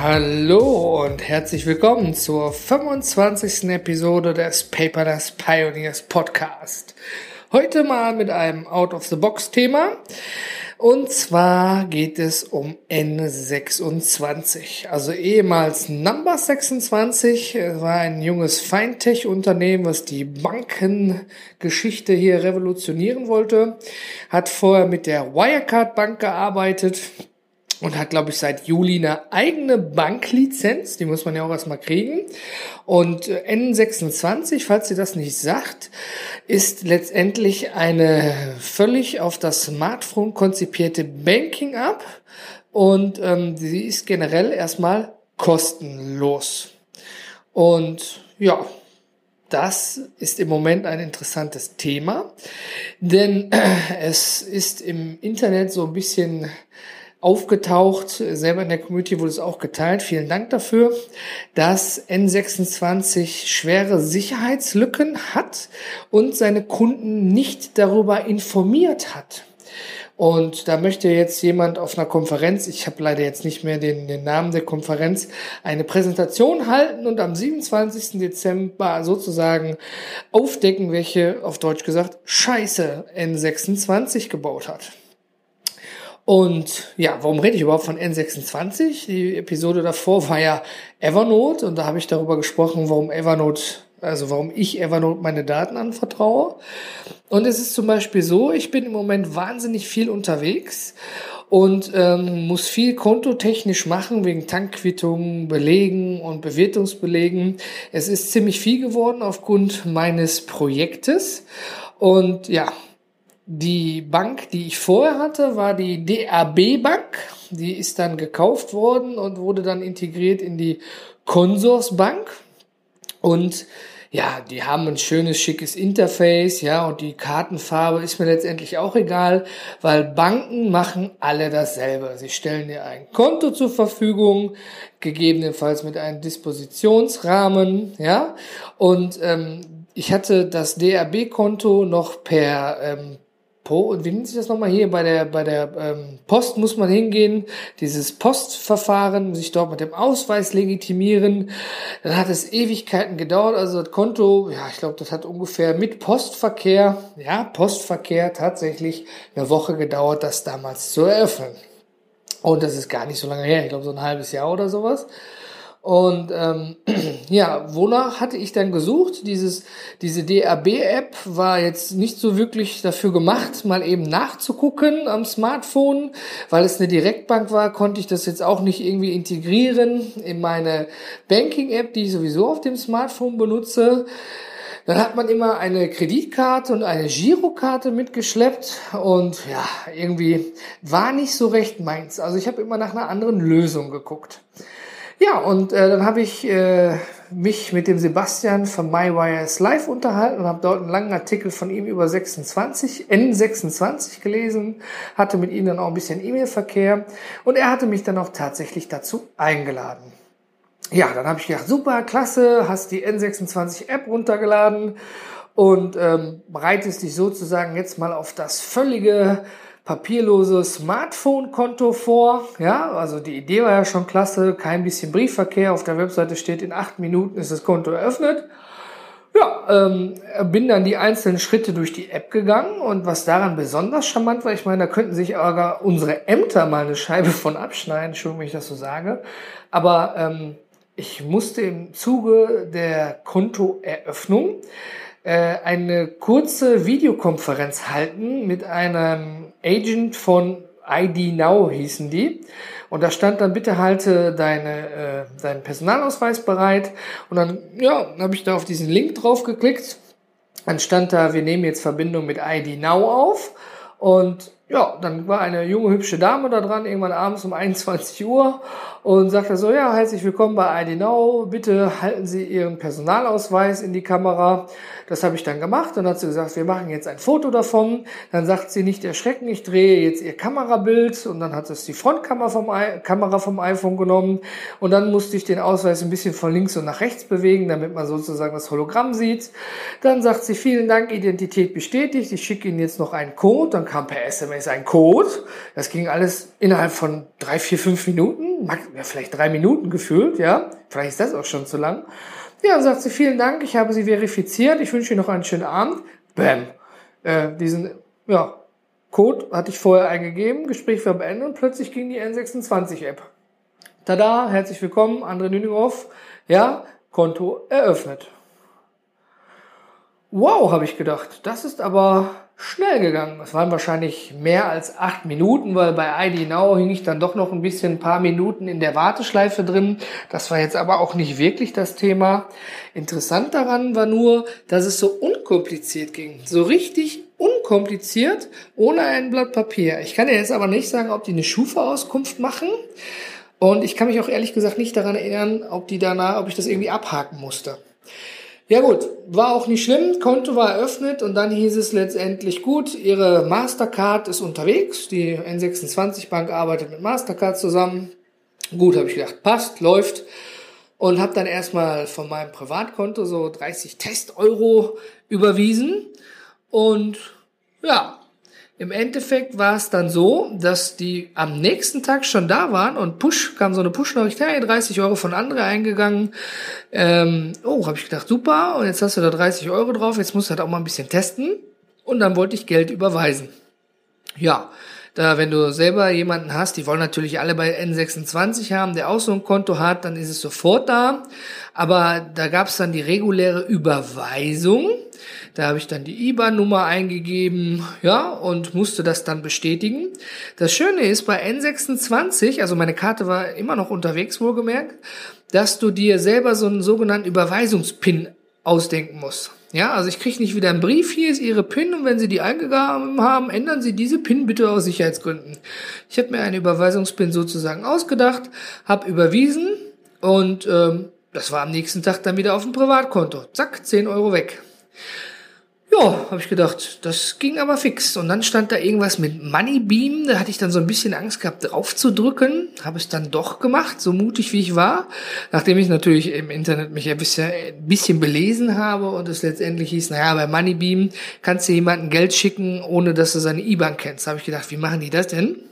Hallo und herzlich willkommen zur 25. Episode des Paperless Pioneers Podcast. Heute mal mit einem Out-of-the-Box-Thema. Und zwar geht es um N26, also ehemals Number 26, war ein junges Feintech-Unternehmen, was die Bankengeschichte hier revolutionieren wollte, hat vorher mit der Wirecard Bank gearbeitet, und hat, glaube ich, seit Juli eine eigene Banklizenz. Die muss man ja auch erstmal kriegen. Und äh, N26, falls ihr das nicht sagt, ist letztendlich eine völlig auf das Smartphone konzipierte Banking-App. Und ähm, sie ist generell erstmal kostenlos. Und ja, das ist im Moment ein interessantes Thema, denn es ist im Internet so ein bisschen aufgetaucht, selber in der Community wurde es auch geteilt, vielen Dank dafür, dass N26 schwere Sicherheitslücken hat und seine Kunden nicht darüber informiert hat. Und da möchte jetzt jemand auf einer Konferenz, ich habe leider jetzt nicht mehr den, den Namen der Konferenz, eine Präsentation halten und am 27. Dezember sozusagen aufdecken, welche, auf Deutsch gesagt, Scheiße N26 gebaut hat. Und ja, warum rede ich überhaupt von N26? Die Episode davor war ja Evernote und da habe ich darüber gesprochen, warum Evernote, also warum ich Evernote meine Daten anvertraue. Und es ist zum Beispiel so, ich bin im Moment wahnsinnig viel unterwegs und ähm, muss viel kontotechnisch machen wegen Tankquittungen, Belegen und Bewertungsbelegen. Es ist ziemlich viel geworden aufgrund meines Projektes. Und ja, die Bank, die ich vorher hatte, war die DAB Bank. Die ist dann gekauft worden und wurde dann integriert in die Consorsbank. Und ja, die haben ein schönes, schickes Interface, ja, und die Kartenfarbe ist mir letztendlich auch egal, weil Banken machen alle dasselbe. Sie stellen dir ein Konto zur Verfügung, gegebenenfalls mit einem Dispositionsrahmen, ja, und ähm, ich hatte das DAB-Konto noch per ähm, Po, wie nennt sich das nochmal hier? Bei der, bei der ähm, Post muss man hingehen, dieses Postverfahren, sich dort mit dem Ausweis legitimieren. Dann hat es Ewigkeiten gedauert. Also das Konto, ja, ich glaube, das hat ungefähr mit Postverkehr, ja, Postverkehr tatsächlich eine Woche gedauert, das damals zu eröffnen. Und das ist gar nicht so lange her, ich glaube so ein halbes Jahr oder sowas. Und ähm, ja, wonach hatte ich dann gesucht? Dieses, diese DAB-App war jetzt nicht so wirklich dafür gemacht, mal eben nachzugucken am Smartphone, weil es eine Direktbank war, konnte ich das jetzt auch nicht irgendwie integrieren in meine Banking-App, die ich sowieso auf dem Smartphone benutze. Dann hat man immer eine Kreditkarte und eine Girokarte mitgeschleppt und ja, irgendwie war nicht so recht meins. Also ich habe immer nach einer anderen Lösung geguckt. Ja, und äh, dann habe ich äh, mich mit dem Sebastian von MyWires Live unterhalten und habe dort einen langen Artikel von ihm über 26, N26 gelesen, hatte mit ihm dann auch ein bisschen E-Mail-Verkehr und er hatte mich dann auch tatsächlich dazu eingeladen. Ja, dann habe ich gedacht, super, klasse, hast die N26-App runtergeladen und ähm, bereitest dich sozusagen jetzt mal auf das völlige papierlose Smartphone-Konto vor. Ja, also die Idee war ja schon klasse. Kein bisschen Briefverkehr. Auf der Webseite steht, in acht Minuten ist das Konto eröffnet. Ja, ähm, bin dann die einzelnen Schritte durch die App gegangen und was daran besonders charmant war, ich meine, da könnten sich aber unsere Ämter mal eine Scheibe von abschneiden, Entschuldigung, wenn ich das so sage, aber ähm, ich musste im Zuge der Kontoeröffnung eine kurze Videokonferenz halten mit einem Agent von ID Now hießen die. Und da stand dann, bitte halte deine, äh, deinen Personalausweis bereit. Und dann, ja, habe ich da auf diesen Link drauf geklickt. Dann stand da, wir nehmen jetzt Verbindung mit ID Now auf. Und ja, dann war eine junge, hübsche Dame da dran, irgendwann abends um 21 Uhr und sagte so, ja, herzlich willkommen bei ID Now, bitte halten Sie Ihren Personalausweis in die Kamera. Das habe ich dann gemacht. Dann hat sie gesagt, wir machen jetzt ein Foto davon. Dann sagt sie, nicht erschrecken, ich drehe jetzt ihr Kamerabild. Und dann hat es die Frontkamera vom, I Kamera vom iPhone genommen. Und dann musste ich den Ausweis ein bisschen von links und nach rechts bewegen, damit man sozusagen das Hologramm sieht. Dann sagt sie, vielen Dank, Identität bestätigt. Ich schicke Ihnen jetzt noch einen Code. Dann kam per SMS ein Code. Das ging alles innerhalb von drei, vier, fünf Minuten. Vielleicht drei Minuten gefühlt, ja. Vielleicht ist das auch schon zu lang. Ja, dann sagt sie, vielen Dank, ich habe Sie verifiziert, ich wünsche Ihnen noch einen schönen Abend. Bam. Äh, diesen, ja, Code hatte ich vorher eingegeben, Gespräch war beendet und plötzlich ging die N26-App. Tada, herzlich willkommen, André Nüninghoff. Ja, Konto eröffnet. Wow, habe ich gedacht, das ist aber schnell gegangen. Es waren wahrscheinlich mehr als acht Minuten, weil bei ID Now hing ich dann doch noch ein bisschen ein paar Minuten in der Warteschleife drin. Das war jetzt aber auch nicht wirklich das Thema. Interessant daran war nur, dass es so unkompliziert ging. So richtig unkompliziert, ohne ein Blatt Papier. Ich kann dir jetzt aber nicht sagen, ob die eine Schufa-Auskunft machen. Und ich kann mich auch ehrlich gesagt nicht daran erinnern, ob die danach, ob ich das irgendwie abhaken musste. Ja gut, war auch nicht schlimm, Konto war eröffnet und dann hieß es letztendlich gut, Ihre Mastercard ist unterwegs, die N26 Bank arbeitet mit Mastercard zusammen. Gut, habe ich gedacht, passt, läuft und habe dann erstmal von meinem Privatkonto so 30 Test-Euro überwiesen und ja, im Endeffekt war es dann so, dass die am nächsten Tag schon da waren und Push, kam so eine Push-Nachricht, hey, 30 Euro von andere eingegangen. Ähm, oh, habe ich gedacht, super, und jetzt hast du da 30 Euro drauf, jetzt musst du halt auch mal ein bisschen testen. Und dann wollte ich Geld überweisen. Ja, da, wenn du selber jemanden hast, die wollen natürlich alle bei N26 haben, der auch so ein Konto hat, dann ist es sofort da. Aber da gab es dann die reguläre Überweisung. Da habe ich dann die IBAN-Nummer eingegeben, ja, und musste das dann bestätigen. Das Schöne ist bei N26, also meine Karte war immer noch unterwegs, wohlgemerkt, dass du dir selber so einen sogenannten Überweisungspin ausdenken musst. Ja, also ich kriege nicht wieder einen Brief, hier ist Ihre PIN und wenn Sie die eingegeben haben, ändern Sie diese PIN bitte aus Sicherheitsgründen. Ich habe mir eine Überweisungspin sozusagen ausgedacht, habe überwiesen und ähm, das war am nächsten Tag dann wieder auf dem Privatkonto. Zack, 10 Euro weg. Ja, habe ich gedacht, das ging aber fix. Und dann stand da irgendwas mit Moneybeam. Da hatte ich dann so ein bisschen Angst gehabt, drauf zu drücken. Habe es dann doch gemacht, so mutig wie ich war. Nachdem ich natürlich im Internet mich ein bisschen, ein bisschen belesen habe und es letztendlich hieß, naja, bei Moneybeam kannst du jemandem Geld schicken, ohne dass du seine IBAN kennst. Da habe ich gedacht, wie machen die das denn?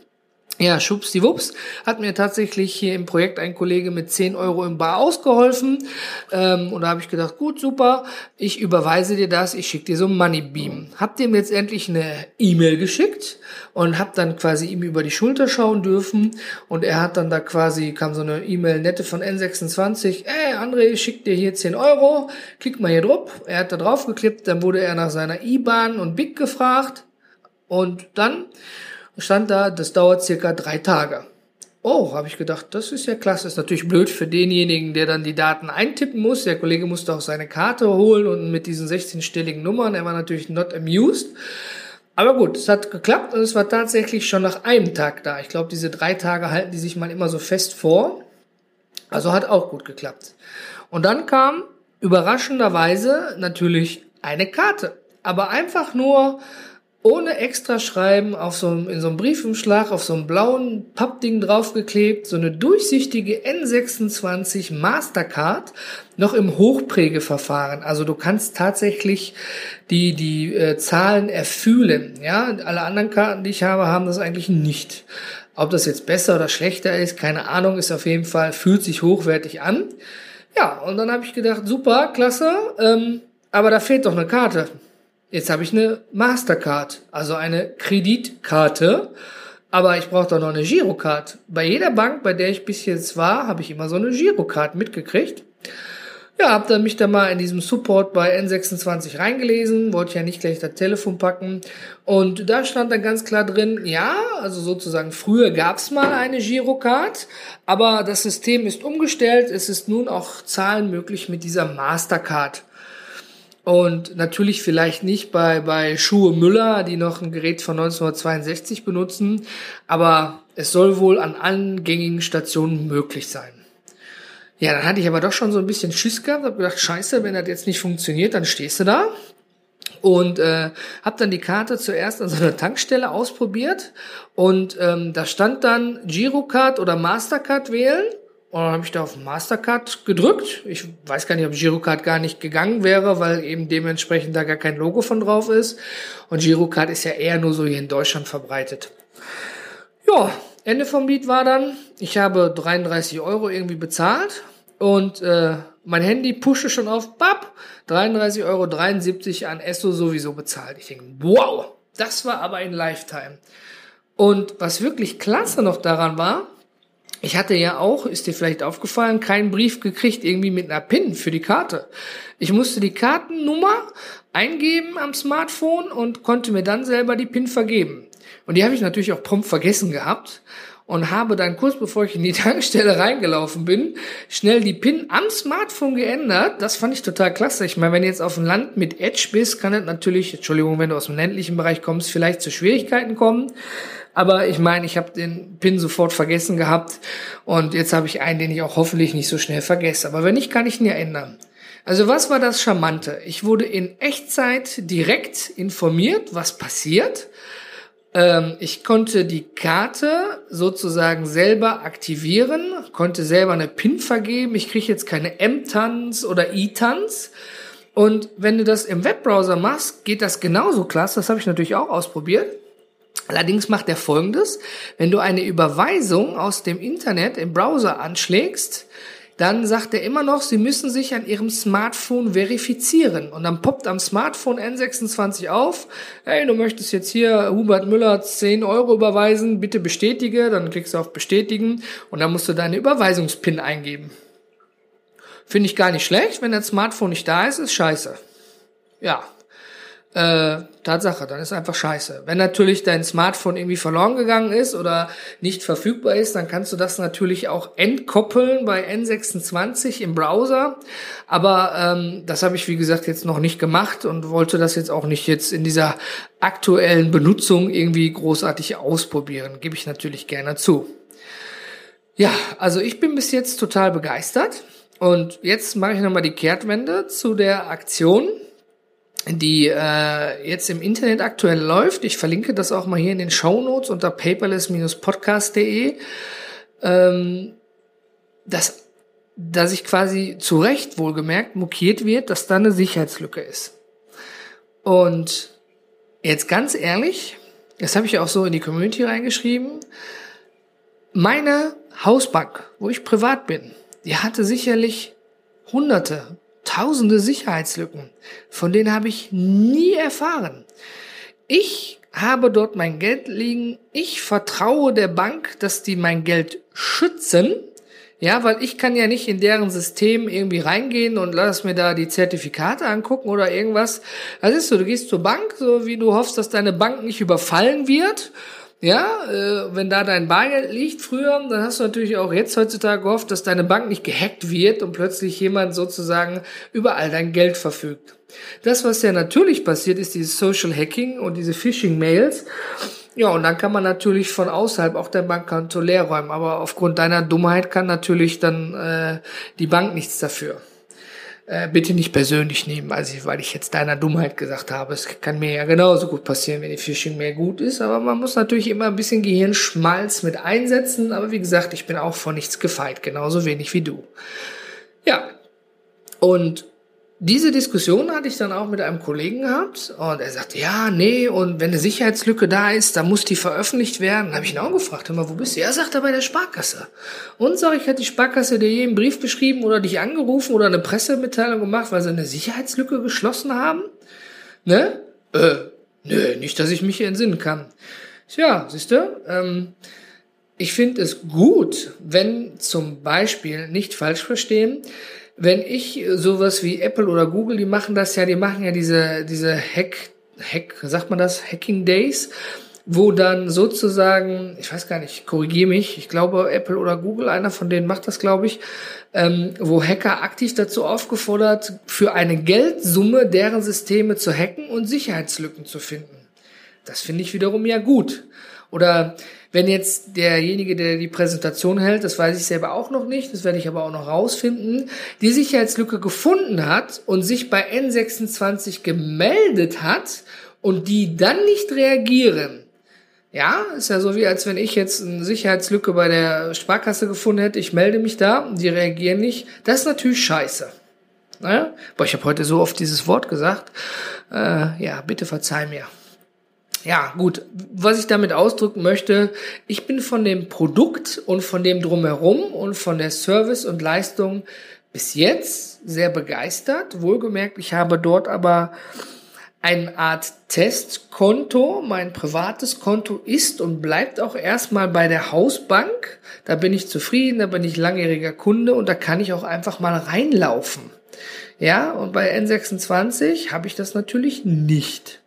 Ja, schubsdiwups, hat mir tatsächlich hier im Projekt ein Kollege mit 10 Euro im Bar ausgeholfen. Ähm, und da habe ich gedacht, gut, super, ich überweise dir das, ich schicke dir so ein Moneybeam. Hab dem letztendlich eine E-Mail geschickt und hab dann quasi ihm über die Schulter schauen dürfen. Und er hat dann da quasi, kam so eine E-Mail nette von N26, ey André, ich schick dir hier 10 Euro, klick mal hier drauf. Er hat da drauf geklickt, dann wurde er nach seiner IBAN und BIC gefragt. Und dann stand da, das dauert circa drei Tage. Oh, habe ich gedacht, das ist ja klasse. Ist natürlich blöd für denjenigen, der dann die Daten eintippen muss. Der Kollege musste auch seine Karte holen und mit diesen 16-stelligen Nummern, er war natürlich not amused. Aber gut, es hat geklappt und es war tatsächlich schon nach einem Tag da. Ich glaube, diese drei Tage halten die sich mal immer so fest vor. Also hat auch gut geklappt. Und dann kam überraschenderweise natürlich eine Karte. Aber einfach nur ohne extra Schreiben auf so einem, in so einem Briefumschlag auf so einem blauen Pappding draufgeklebt, so eine durchsichtige N26 Mastercard, noch im Hochprägeverfahren. Also du kannst tatsächlich die, die äh, Zahlen erfühlen. Ja, alle anderen Karten, die ich habe, haben das eigentlich nicht. Ob das jetzt besser oder schlechter ist, keine Ahnung, ist auf jeden Fall, fühlt sich hochwertig an. Ja, und dann habe ich gedacht, super, klasse, ähm, aber da fehlt doch eine Karte. Jetzt habe ich eine Mastercard, also eine Kreditkarte, aber ich brauche doch noch eine Girocard. Bei jeder Bank, bei der ich bis jetzt war, habe ich immer so eine Girocard mitgekriegt. Ja, habe dann mich da mal in diesem Support bei N26 reingelesen, wollte ja nicht gleich das Telefon packen und da stand dann ganz klar drin, ja, also sozusagen früher gab es mal eine Girocard, aber das System ist umgestellt, es ist nun auch Zahlen möglich mit dieser Mastercard. Und natürlich vielleicht nicht bei, bei Schuhe Müller, die noch ein Gerät von 1962 benutzen, aber es soll wohl an allen gängigen Stationen möglich sein. Ja, dann hatte ich aber doch schon so ein bisschen Schiss gehabt, hab gedacht, scheiße, wenn das jetzt nicht funktioniert, dann stehst du da. Und äh, habe dann die Karte zuerst an so einer Tankstelle ausprobiert und ähm, da stand dann Girocard oder Mastercard wählen und dann habe ich da auf Mastercard gedrückt. Ich weiß gar nicht, ob Girocard gar nicht gegangen wäre, weil eben dementsprechend da gar kein Logo von drauf ist. Und Girocard ist ja eher nur so hier in Deutschland verbreitet. Ja, Ende vom Lied war dann, ich habe 33 Euro irgendwie bezahlt und äh, mein Handy pushe schon auf, bap, 33,73 Euro an Esso sowieso bezahlt. Ich denke, wow, das war aber ein Lifetime. Und was wirklich klasse noch daran war, ich hatte ja auch, ist dir vielleicht aufgefallen, keinen Brief gekriegt, irgendwie mit einer PIN für die Karte. Ich musste die Kartennummer eingeben am Smartphone und konnte mir dann selber die PIN vergeben. Und die habe ich natürlich auch prompt vergessen gehabt und habe dann kurz bevor ich in die Tankstelle reingelaufen bin, schnell die PIN am Smartphone geändert. Das fand ich total klasse. Ich meine, wenn du jetzt auf dem Land mit Edge bist, kann es natürlich, Entschuldigung, wenn du aus dem ländlichen Bereich kommst, vielleicht zu Schwierigkeiten kommen. Aber ich meine, ich habe den PIN sofort vergessen gehabt und jetzt habe ich einen, den ich auch hoffentlich nicht so schnell vergesse. Aber wenn nicht, kann ich ihn ja ändern. Also was war das Charmante? Ich wurde in Echtzeit direkt informiert, was passiert. Ähm, ich konnte die Karte sozusagen selber aktivieren, konnte selber eine PIN vergeben. Ich kriege jetzt keine M-Tanz oder I-Tanz. Und wenn du das im Webbrowser machst, geht das genauso klasse. Das habe ich natürlich auch ausprobiert. Allerdings macht er folgendes. Wenn du eine Überweisung aus dem Internet im Browser anschlägst, dann sagt er immer noch, Sie müssen sich an Ihrem Smartphone verifizieren. Und dann poppt am Smartphone N26 auf, hey, du möchtest jetzt hier Hubert Müller 10 Euro überweisen, bitte bestätige. Dann klickst du auf Bestätigen und dann musst du deine Überweisungspin eingeben. Finde ich gar nicht schlecht. Wenn das Smartphone nicht da ist, ist scheiße. Ja, äh, Tatsache, dann ist einfach scheiße. Wenn natürlich dein Smartphone irgendwie verloren gegangen ist oder nicht verfügbar ist, dann kannst du das natürlich auch entkoppeln bei N26 im Browser. Aber ähm, das habe ich, wie gesagt, jetzt noch nicht gemacht und wollte das jetzt auch nicht jetzt in dieser aktuellen Benutzung irgendwie großartig ausprobieren. Gebe ich natürlich gerne zu. Ja, also ich bin bis jetzt total begeistert. Und jetzt mache ich nochmal die Kehrtwende zu der Aktion, die äh, jetzt im Internet aktuell läuft. Ich verlinke das auch mal hier in den Show Notes unter paperless-podcast.de, ähm, dass, dass ich quasi zu Recht wohlgemerkt mokiert wird, dass da eine Sicherheitslücke ist. Und jetzt ganz ehrlich, das habe ich auch so in die Community reingeschrieben, meine Hausbank, wo ich privat bin, die hatte sicherlich hunderte, tausende Sicherheitslücken. Von denen habe ich nie erfahren. Ich habe dort mein Geld liegen. Ich vertraue der Bank, dass die mein Geld schützen. Ja, weil ich kann ja nicht in deren System irgendwie reingehen und lass mir da die Zertifikate angucken oder irgendwas. Das ist so, du gehst zur Bank, so wie du hoffst, dass deine Bank nicht überfallen wird ja, äh, wenn da dein Bargeld liegt früher, dann hast du natürlich auch jetzt heutzutage gehofft, dass deine Bank nicht gehackt wird und plötzlich jemand sozusagen über all dein Geld verfügt. Das, was ja natürlich passiert, ist dieses Social Hacking und diese Phishing-Mails. Ja, und dann kann man natürlich von außerhalb auch dein Bankkonto leer räumen. Aber aufgrund deiner Dummheit kann natürlich dann äh, die Bank nichts dafür äh, bitte nicht persönlich nehmen, also weil ich jetzt deiner Dummheit gesagt habe. Es kann mir ja genauso gut passieren, wenn die Phishing mehr gut ist, aber man muss natürlich immer ein bisschen Gehirnschmalz mit einsetzen. Aber wie gesagt, ich bin auch vor nichts gefeit, genauso wenig wie du. Ja, und diese Diskussion hatte ich dann auch mit einem Kollegen gehabt und er sagte, ja, nee, und wenn eine Sicherheitslücke da ist, dann muss die veröffentlicht werden. Dann habe ich ihn auch gefragt, hör mal, wo bist du? Er sagt er bei der Sparkasse. Und sag ich, hat die Sparkasse dir je einen Brief geschrieben oder dich angerufen oder eine Pressemitteilung gemacht, weil sie eine Sicherheitslücke geschlossen haben? Ne? Äh, nö, nicht, dass ich mich entsinnen kann. Tja, siehst du, ähm, ich finde es gut, wenn zum Beispiel, nicht falsch verstehen, wenn ich sowas wie Apple oder Google, die machen das ja, die machen ja diese, diese Hack, Hack, sagt man das, Hacking Days, wo dann sozusagen, ich weiß gar nicht, korrigiere mich, ich glaube Apple oder Google, einer von denen macht das, glaube ich, ähm, wo Hacker aktiv dazu aufgefordert, für eine Geldsumme deren Systeme zu hacken und Sicherheitslücken zu finden. Das finde ich wiederum ja gut. Oder wenn jetzt derjenige, der die Präsentation hält, das weiß ich selber auch noch nicht, das werde ich aber auch noch rausfinden, die Sicherheitslücke gefunden hat und sich bei N26 gemeldet hat und die dann nicht reagieren, ja, ist ja so wie als wenn ich jetzt eine Sicherheitslücke bei der Sparkasse gefunden hätte, ich melde mich da, die reagieren nicht. Das ist natürlich scheiße. Naja? Boah, ich habe heute so oft dieses Wort gesagt. Äh, ja, bitte verzeih mir. Ja, gut. Was ich damit ausdrücken möchte, ich bin von dem Produkt und von dem drumherum und von der Service und Leistung bis jetzt sehr begeistert. Wohlgemerkt, ich habe dort aber eine Art Testkonto. Mein privates Konto ist und bleibt auch erstmal bei der Hausbank. Da bin ich zufrieden, da bin ich langjähriger Kunde und da kann ich auch einfach mal reinlaufen. Ja, und bei N26 habe ich das natürlich nicht.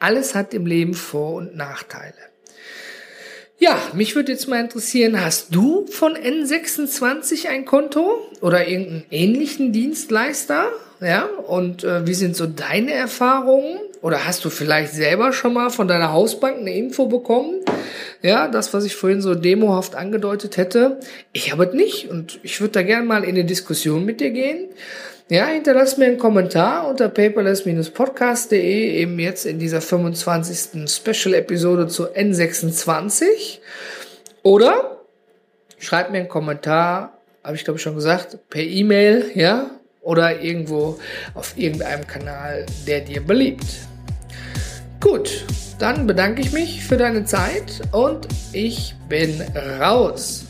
Alles hat im Leben Vor- und Nachteile. Ja, mich würde jetzt mal interessieren, hast du von N26 ein Konto oder irgendeinen ähnlichen Dienstleister? Ja, und äh, wie sind so deine Erfahrungen? Oder hast du vielleicht selber schon mal von deiner Hausbank eine Info bekommen? Ja, das, was ich vorhin so demohaft angedeutet hätte. Ich habe es nicht und ich würde da gerne mal in eine Diskussion mit dir gehen. Ja, hinterlass mir einen Kommentar unter paperless-podcast.de, eben jetzt in dieser 25. Special-Episode zu N26. Oder schreib mir einen Kommentar, habe ich glaube ich schon gesagt, per E-Mail, ja, oder irgendwo auf irgendeinem Kanal, der dir beliebt. Gut, dann bedanke ich mich für deine Zeit und ich bin raus.